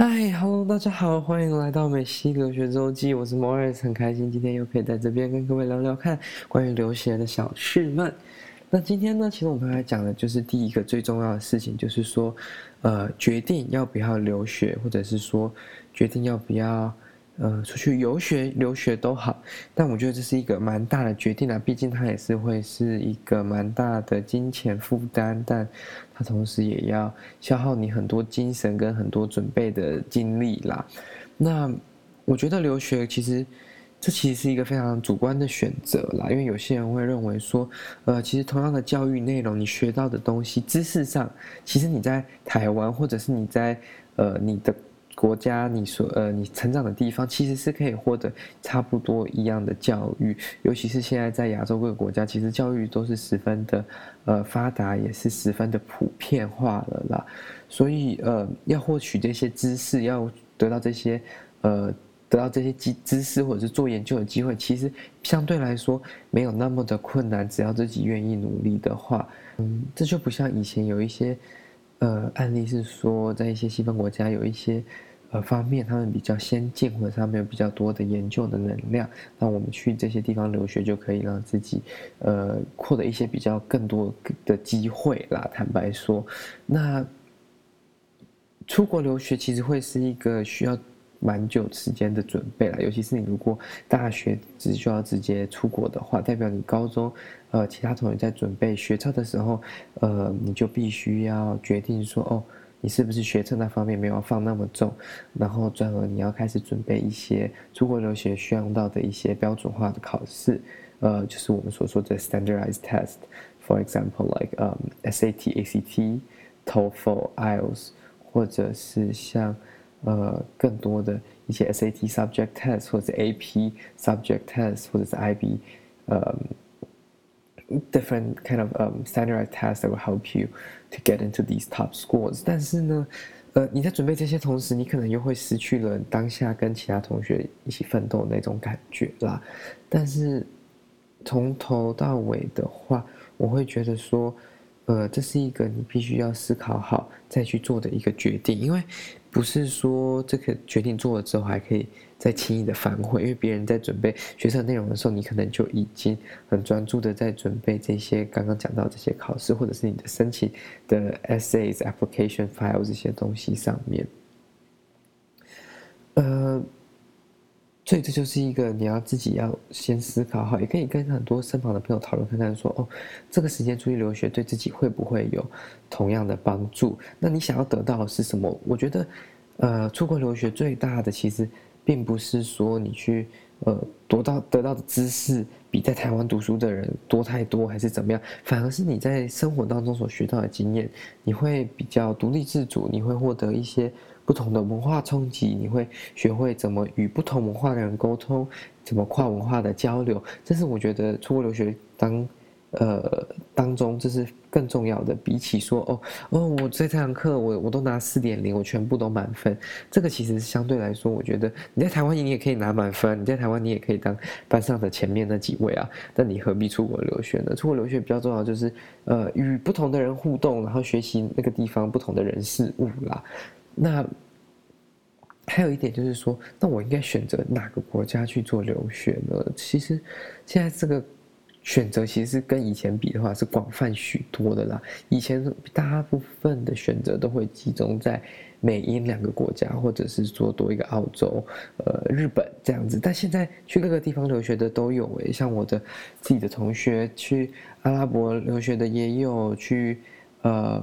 嗨，Hello，大家好，欢迎来到美西留学周记，我是 Morris，很开心今天又可以在这边跟各位聊聊看关于留学的小事们。那今天呢，其实我们刚才讲的就是第一个最重要的事情，就是说，呃，决定要不要留学，或者是说决定要不要。呃，出去游学、留学都好，但我觉得这是一个蛮大的决定啊。毕竟它也是会是一个蛮大的金钱负担，但它同时也要消耗你很多精神跟很多准备的精力啦。那我觉得留学其实这其实是一个非常主观的选择啦，因为有些人会认为说，呃，其实同样的教育内容，你学到的东西，知识上，其实你在台湾或者是你在呃你的。国家，你所呃，你成长的地方其实是可以获得差不多一样的教育，尤其是现在在亚洲各个国家，其实教育都是十分的呃发达，也是十分的普遍化了啦。所以呃，要获取这些知识，要得到这些呃得到这些知知识或者是做研究的机会，其实相对来说没有那么的困难，只要自己愿意努力的话，嗯，这就不像以前有一些呃案例是说，在一些西方国家有一些。呃，方面他们比较先进，或者他们有比较多的研究的能量，那我们去这些地方留学就可以让自己，呃，获得一些比较更多的机会啦。坦白说，那出国留学其实会是一个需要蛮久时间的准备啦，尤其是你如果大学只需要直接出国的话，代表你高中，呃，其他同学在准备学测的时候，呃，你就必须要决定说，哦。你是不是学车那方面没有放那么重，然后转而你要开始准备一些出国留学需要用到的一些标准化的考试，呃，就是我们所说的 standardized test，for example like um SAT、ACT、TOEFL、IELTS，或者是像呃更多的一些 SAT subject test 或者 AP subject test 或者是 IB，呃。Different kind of um standardized tests that will help you to get into these top schools。但是呢，呃，你在准备这些同时，你可能又会失去了当下跟其他同学一起奋斗的那种感觉啦。但是从头到尾的话，我会觉得说，呃，这是一个你必须要思考好再去做的一个决定，因为不是说这个决定做了之后还可以。再轻易的反悔，因为别人在准备学测内容的时候，你可能就已经很专注的在准备这些刚刚讲到这些考试，或者是你的申请的 essays、application file 这些东西上面。呃，所以这就是一个你要自己要先思考好，也可以跟很多身旁的朋友讨论看看，说哦，这个时间出去留学对自己会不会有同样的帮助？那你想要得到的是什么？我觉得，呃，出国留学最大的其实。并不是说你去呃得到得到的知识比在台湾读书的人多太多，还是怎么样？反而是你在生活当中所学到的经验，你会比较独立自主，你会获得一些不同的文化冲击，你会学会怎么与不同文化的人沟通，怎么跨文化的交流。这是我觉得出国留学当。呃，当中这是更重要的，比起说哦哦，我这堂课我我都拿四点零，我全部都满分，这个其实相对来说，我觉得你在台湾你也可以拿满分，你在台湾你也可以当班上的前面那几位啊，那你何必出国留学呢？出国留学比较重要就是呃与不同的人互动，然后学习那个地方不同的人事物啦。那还有一点就是说，那我应该选择哪个国家去做留学呢？其实现在这个。选择其实跟以前比的话是广泛许多的啦。以前大部分的选择都会集中在美英两个国家，或者是说多一个澳洲、呃日本这样子。但现在去各个地方留学的都有诶，像我的自己的同学去阿拉伯留学的也有，去呃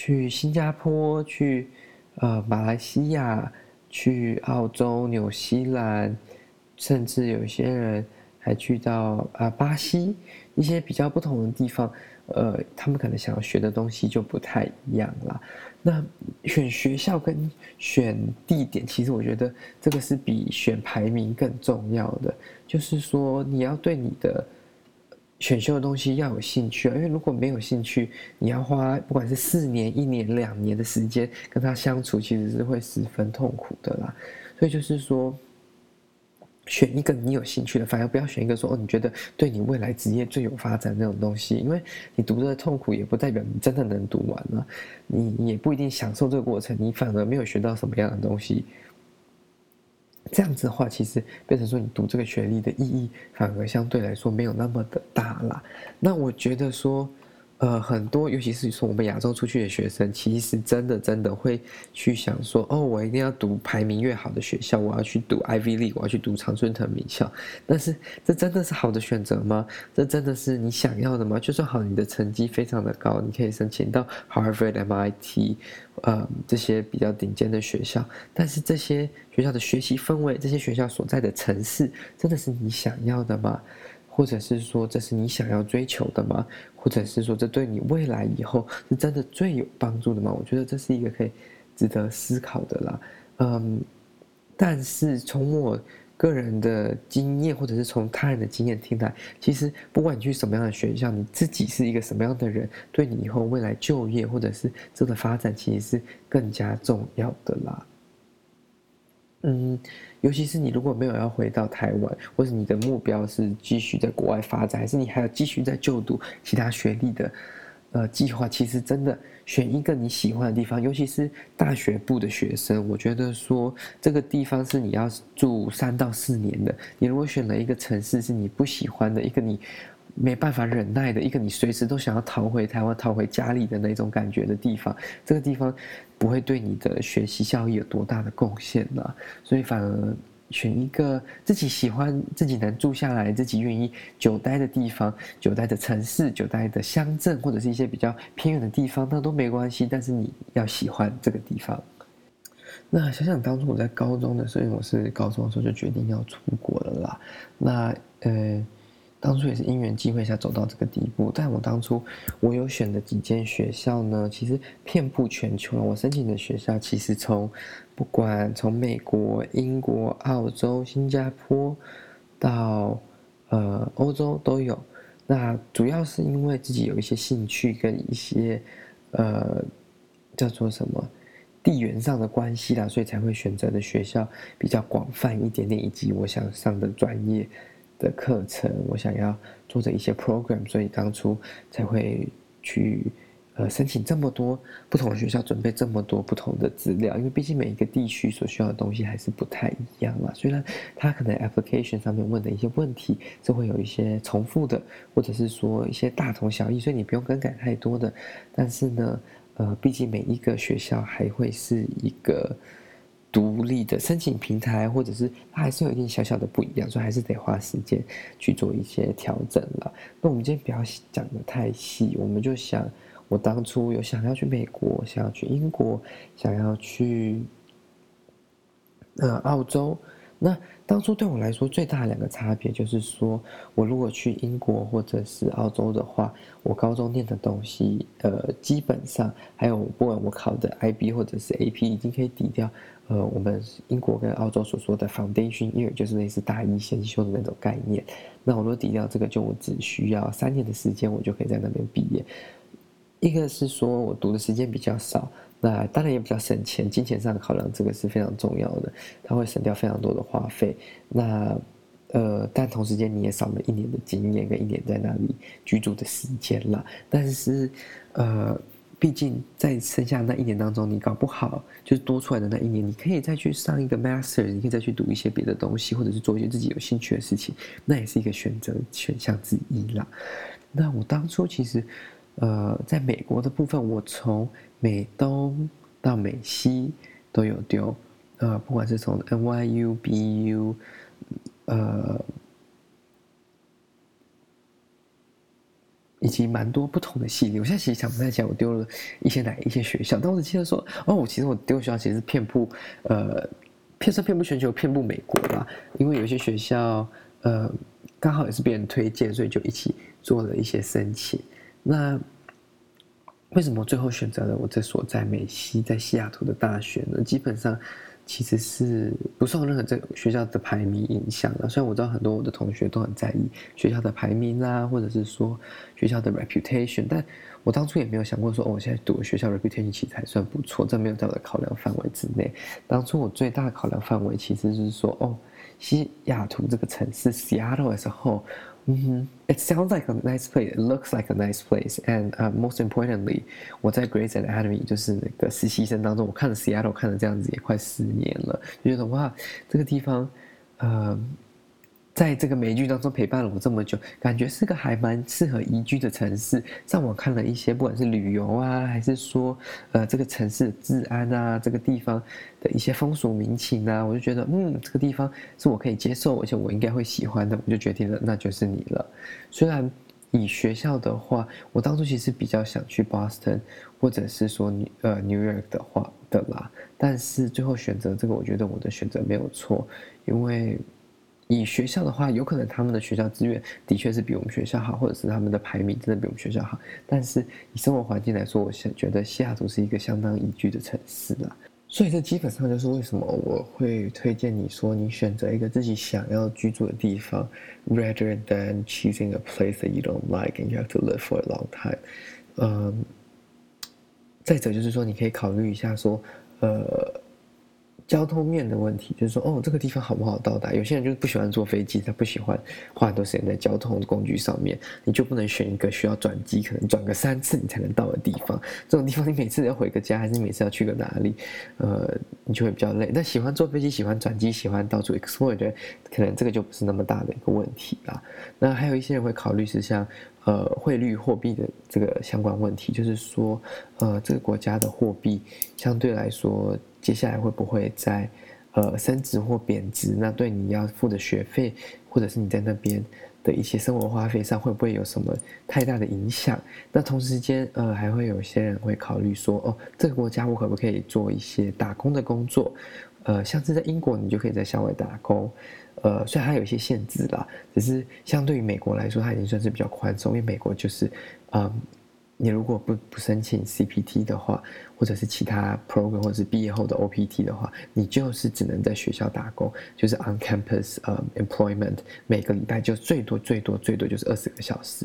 去新加坡、去呃马来西亚、去澳洲、纽西兰，甚至有些人。还去到啊巴西一些比较不同的地方，呃，他们可能想要学的东西就不太一样啦。那选学校跟选地点，其实我觉得这个是比选排名更重要的。就是说，你要对你的选修的东西要有兴趣啊，因为如果没有兴趣，你要花不管是四年、一年、两年的时间跟他相处，其实是会十分痛苦的啦。所以就是说。选一个你有兴趣的，反而不要选一个说哦，你觉得对你未来职业最有发展那种东西，因为你读的痛苦也不代表你真的能读完了，你也不一定享受这个过程，你反而没有学到什么样的东西。这样子的话，其实变成说你读这个学历的意义，反而相对来说没有那么的大啦。那我觉得说。呃，很多，尤其是从我们亚洲出去的学生，其实真的真的会去想说，哦，我一定要读排名越好的学校，我要去读 Ivy League，我要去读常春藤名校。但是，这真的是好的选择吗？这真的是你想要的吗？就算好，你的成绩非常的高，你可以申请到 Harvard、MIT，呃，这些比较顶尖的学校。但是，这些学校的学习氛围，这些学校所在的城市，真的是你想要的吗？或者是说，这是你想要追求的吗？或者是说，这对你未来以后是真的最有帮助的吗？我觉得这是一个可以值得思考的啦。嗯，但是从我个人的经验，或者是从他人的经验听来，其实不管你去什么样的学校，你自己是一个什么样的人，对你以后未来就业或者是这个发展，其实是更加重要的啦。嗯，尤其是你如果没有要回到台湾，或是你的目标是继续在国外发展，还是你还要继续在就读其他学历的，呃，计划，其实真的选一个你喜欢的地方，尤其是大学部的学生，我觉得说这个地方是你要住三到四年的。你如果选了一个城市是你不喜欢的，一个你。没办法忍耐的一个，你随时都想要逃回台湾、逃回家里的那种感觉的地方，这个地方不会对你的学习效益有多大的贡献呢？所以反而选一个自己喜欢、自己能住下来、自己愿意久待的地方、久待的城市、久待的乡镇，或者是一些比较偏远的地方，那都没关系。但是你要喜欢这个地方。那想想当初我在高中的时候，我是高中的时候就决定要出国了啦。那呃。当初也是因缘机会下走到这个地步，但我当初我有选的几间学校呢，其实遍布全球。我申请的学校其实从不管从美国、英国、澳洲、新加坡到呃欧洲都有。那主要是因为自己有一些兴趣跟一些呃叫做什么地缘上的关系啦，所以才会选择的学校比较广泛一点点，以及我想上的专业。的课程，我想要做的一些 program，所以当初才会去呃申请这么多不同的学校，准备这么多不同的资料，因为毕竟每一个地区所需要的东西还是不太一样嘛。虽然他可能 application 上面问的一些问题是会有一些重复的，或者是说一些大同小异，所以你不用更改太多的，但是呢，呃，毕竟每一个学校还会是一个。独立的申请平台，或者是它还是有一定小小的不一样，所以还是得花时间去做一些调整了。那我们今天不要讲的太细，我们就想，我当初有想要去美国，想要去英国，想要去呃澳洲。那当初对我来说最大的两个差别就是说，我如果去英国或者是澳洲的话，我高中念的东西，呃，基本上还有不管我考的 IB 或者是 AP，已经可以抵掉。呃，我们英国跟澳洲所说的 foundation year 就是类似大一先修的那种概念。那我如果抵掉这个，就我只需要三年的时间，我就可以在那边毕业。一个是说我读的时间比较少，那当然也比较省钱，金钱上的考量这个是非常重要的，它会省掉非常多的花费。那呃，但同时间你也少了一年的经验跟一年在那里居住的时间了。但是呃。毕竟在剩下那一年当中，你搞不好就是多出来的那一年，你可以再去上一个 master，你可以再去读一些别的东西，或者是做一些自己有兴趣的事情，那也是一个选择选项之一啦。那我当初其实，呃，在美国的部分，我从美东到美西都有丢，呃，不管是从 NYU、BU，呃。以及蛮多不同的系列，我现在其实想不太起来我丢了一些哪一些学校，但我只记得说，哦，我其实我丢学校其实是遍布，呃，偏是遍布全球，遍布美国吧，因为有些学校，呃，刚好也是别人推荐，所以就一起做了一些申请。那为什么最后选择了我这所在美西，在西雅图的大学呢？基本上。其实是不受任何这学校的排名影响的。虽然我知道很多我的同学都很在意学校的排名啦，或者是说学校的 reputation，但我当初也没有想过说，哦，我现在读的学校 reputation 其实还算不错，这没有在我的考量范围之内。当初我最大的考量范围其实是说，哦，西雅图这个城市 Seattle as a whole，嗯哼，it sounds like a nice place，it looks like a nice place，and most importantly，我在 Grey's Anatomy 就是那个实习生当中，我看了 Seattle 看了这样子也快四年了，就觉得哇，这个地方，呃。 在这个美剧当中陪伴了我这么久，感觉是个还蛮适合宜居的城市。上网看了一些，不管是旅游啊，还是说，呃，这个城市的治安啊，这个地方的一些风俗民情啊，我就觉得，嗯，这个地方是我可以接受，而且我应该会喜欢的，我就决定了，那就是你了。虽然以学校的话，我当初其实比较想去 Boston，或者是说，呃，New York 的话的啦，但是最后选择这个，我觉得我的选择没有错，因为。以学校的话，有可能他们的学校资源的确是比我们学校好，或者是他们的排名真的比我们学校好。但是以生活环境来说，我现觉得西雅图是一个相当宜居的城市啦。所以这基本上就是为什么我会推荐你说你选择一个自己想要居住的地方，rather than choosing a place that you don't like and you have to live for a long time。嗯，再者就是说，你可以考虑一下说，呃。交通面的问题，就是说，哦，这个地方好不好到达？有些人就是不喜欢坐飞机，他不喜欢花很多时间在交通工具上面，你就不能选一个需要转机，可能转个三次你才能到的地方。这种地方你每次要回个家，还是每次要去个哪里？呃，你就会比较累。那喜欢坐飞机、喜欢转机、喜欢到处 explore 的，可能这个就不是那么大的一个问题啦。那还有一些人会考虑是像，呃，汇率货币的这个相关问题，就是说，呃，这个国家的货币相对来说。接下来会不会在，呃，升值或贬值？那对你要付的学费，或者是你在那边的一些生活花费上，会不会有什么太大的影响？那同时间，呃，还会有些人会考虑说，哦，这个国家我可不可以做一些打工的工作？呃，像是在英国，你就可以在校外打工，呃，虽然它有一些限制啦，只是相对于美国来说，它已经算是比较宽松，因为美国就是，嗯。你如果不不申请 CPT 的话，或者是其他 program，或者是毕业后的 OPT 的话，你就是只能在学校打工，就是 on campus 呃 employment，每个礼拜就最多最多最多就是二十个小时，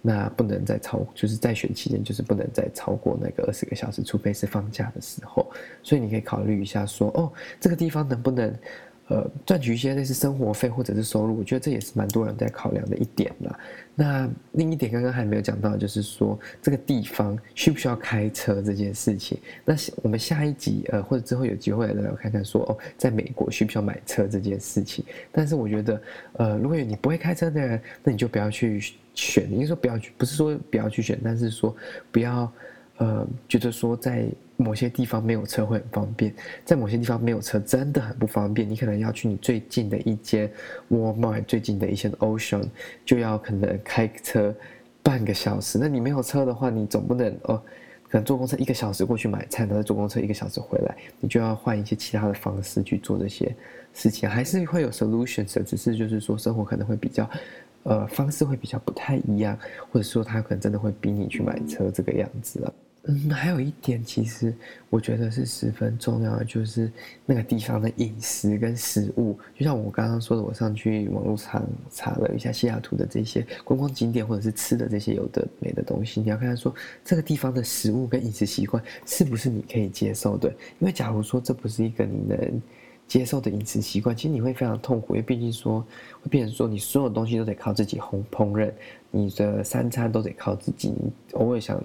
那不能再超，就是在学期间就是不能再超过那个二十个小时，除非是放假的时候。所以你可以考虑一下说，哦，这个地方能不能？呃，赚取一些类似生活费或者是收入，我觉得这也是蛮多人在考量的一点啦。那另一点刚刚还没有讲到，就是说这个地方需不需要开车这件事情。那我们下一集呃或者之后有机会来聊看看说哦，在美国需不需要买车这件事情。但是我觉得呃，如果有你不会开车的人，那你就不要去选。应该说不要去，不是说不要去选，但是说不要呃觉得说在。某些地方没有车会很方便，在某些地方没有车真的很不方便。你可能要去你最近的一间沃尔玛最近的一些 Ocean，就要可能开车半个小时。那你没有车的话，你总不能哦，可能坐公车一个小时过去买菜，然后坐公车一个小时回来，你就要换一些其他的方式去做这些事情，还是会有 solutions，只是就是说生活可能会比较，呃，方式会比较不太一样，或者说他可能真的会逼你去买车这个样子了。嗯，还有一点，其实我觉得是十分重要的，就是那个地方的饮食跟食物。就像我刚刚说的，我上去网络上查了一下西雅图的这些观光景点或者是吃的这些有的没的东西，你要看看说这个地方的食物跟饮食习惯是不是你可以接受的。因为假如说这不是一个你能接受的饮食习惯，其实你会非常痛苦，因为毕竟说会变成说你所有东西都得靠自己烘烹饪，你的三餐都得靠自己，你偶尔想。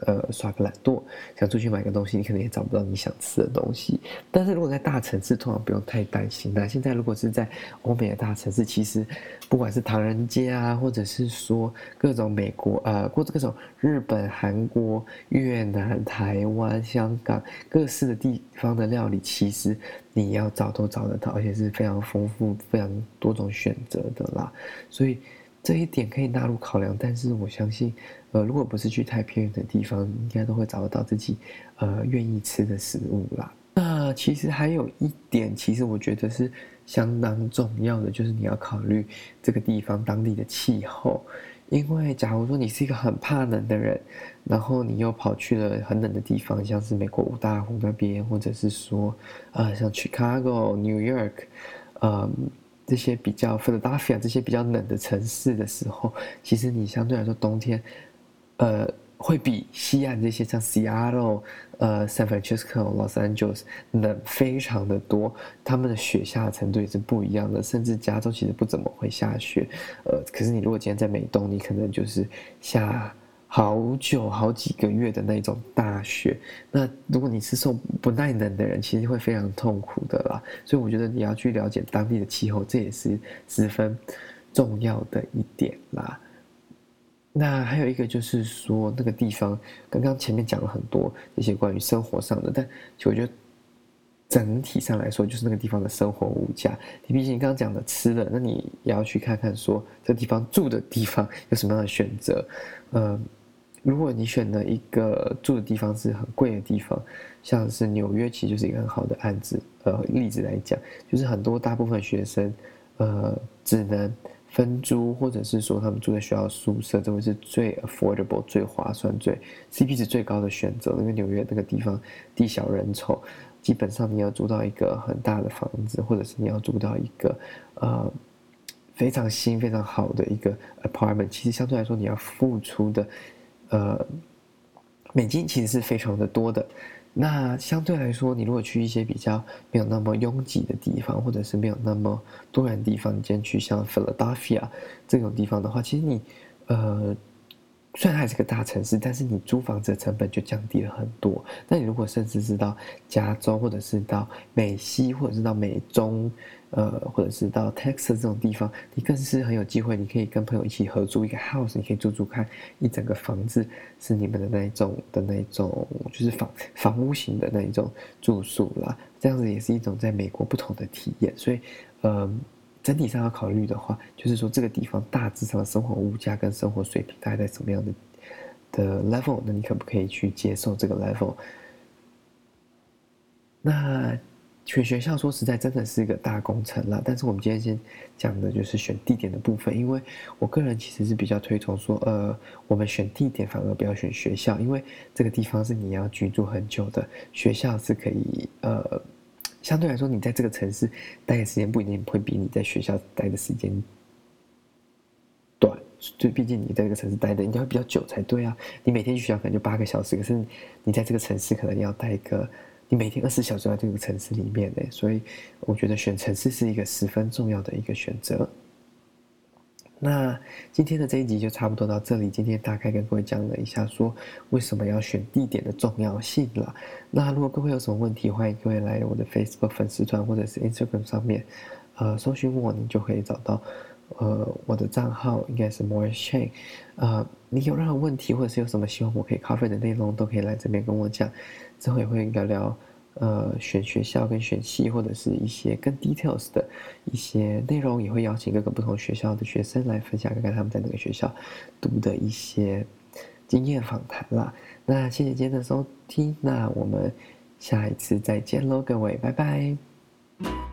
呃，耍个懒惰，想出去买个东西，你可能也找不到你想吃的东西。但是如果在大城市，通常不用太担心。那现在如果是在欧美的大城市，其实不管是唐人街啊，或者是说各种美国呃，或者各种日本、韩国、越南、台湾、香港各式的地方的料理，其实你要找都找得到，而且是非常丰富、非常多种选择的啦。所以。这一点可以纳入考量，但是我相信，呃，如果不是去太偏远的地方，应该都会找得到自己，呃，愿意吃的食物啦。那其实还有一点，其实我觉得是相当重要的，就是你要考虑这个地方当地的气候。因为假如说你是一个很怕冷的人，然后你又跑去了很冷的地方，像是美国五大湖那边，或者是说，呃，像 Chicago、New York，嗯。这些比较 Philadelphia 这些比较冷的城市的时候，其实你相对来说冬天，呃，会比西岸这些像 Seattle、呃 San Francisco、Los Angeles 冷非常的多，他们的雪下的程度也是不一样的。甚至加州其实不怎么会下雪，呃，可是你如果今天在美东，你可能就是下好久好几个月的那种大雪。那如果你是受不耐冷的人，其实会非常痛苦的啦。所以我觉得你要去了解当地的气候，这也是十分重要的一点啦。那还有一个就是说，那个地方刚刚前面讲了很多一些关于生活上的，但其实我觉得整体上来说，就是那个地方的生活物价。你毕竟刚刚讲的吃的，那你也要去看看说，这地方住的地方有什么样的选择。嗯，如果你选了一个住的地方是很贵的地方，像是纽约，其实就是一个很好的案子。呃，例子来讲，就是很多大部分学生，呃，只能。分租，或者是说他们住在学校宿舍，这会是最 affordable、最划算、最 CP 值最高的选择。因为纽约那个地方地小人稠，基本上你要租到一个很大的房子，或者是你要租到一个呃非常新、非常好的一个 apartment，其实相对来说你要付出的呃美金其实是非常的多的。那相对来说，你如果去一些比较没有那么拥挤的地方，或者是没有那么多人的地方，你今天去像 Philadelphia 这种地方的话，其实你，呃，虽然还是个大城市，但是你租房子的成本就降低了很多。那你如果甚至是到加州，或者是到美西，或者是到美中。呃，或者是到 Texas 这种地方，你更是很有机会，你可以跟朋友一起合租一个 house，你可以住住看一整个房子是你们的那一种的那一种，就是房房屋型的那一种住宿啦。这样子也是一种在美国不同的体验。所以，呃，整体上要考虑的话，就是说这个地方大致上的生活物价跟生活水平大概在什么样的的 level，那你可不可以去接受这个 level？那。选学校说实在真的是一个大工程了，但是我们今天先讲的就是选地点的部分，因为我个人其实是比较推崇说，呃，我们选地点反而不要选学校，因为这个地方是你要居住很久的，学校是可以，呃，相对来说你在这个城市待的时间不一定会比你在学校待的时间短，就毕竟你在这个城市待的应该会比较久才对啊，你每天去学校可能就八个小时，可是你在这个城市可能要待个。你每天二十四小时在这个城市里面呢，所以我觉得选城市是一个十分重要的一个选择。那今天的这一集就差不多到这里。今天大概跟各位讲了一下，说为什么要选地点的重要性了。那如果各位有什么问题，欢迎各位来我的 Facebook 粉丝团或者是 Instagram 上面，呃，搜寻我，你就可以找到。呃，我的账号应该是 More Chain。呃，你有任何问题，或者是有什么希望我可以 cover 的内容，都可以来这边跟我讲。之后也会聊聊，呃，选学校跟选系，或者是一些更 details 的一些内容，也会邀请各个不同学校的学生来分享，看看他们在哪个学校读的一些经验访谈啦。那谢谢今天的收听，那我们下一次再见喽，各位，拜拜。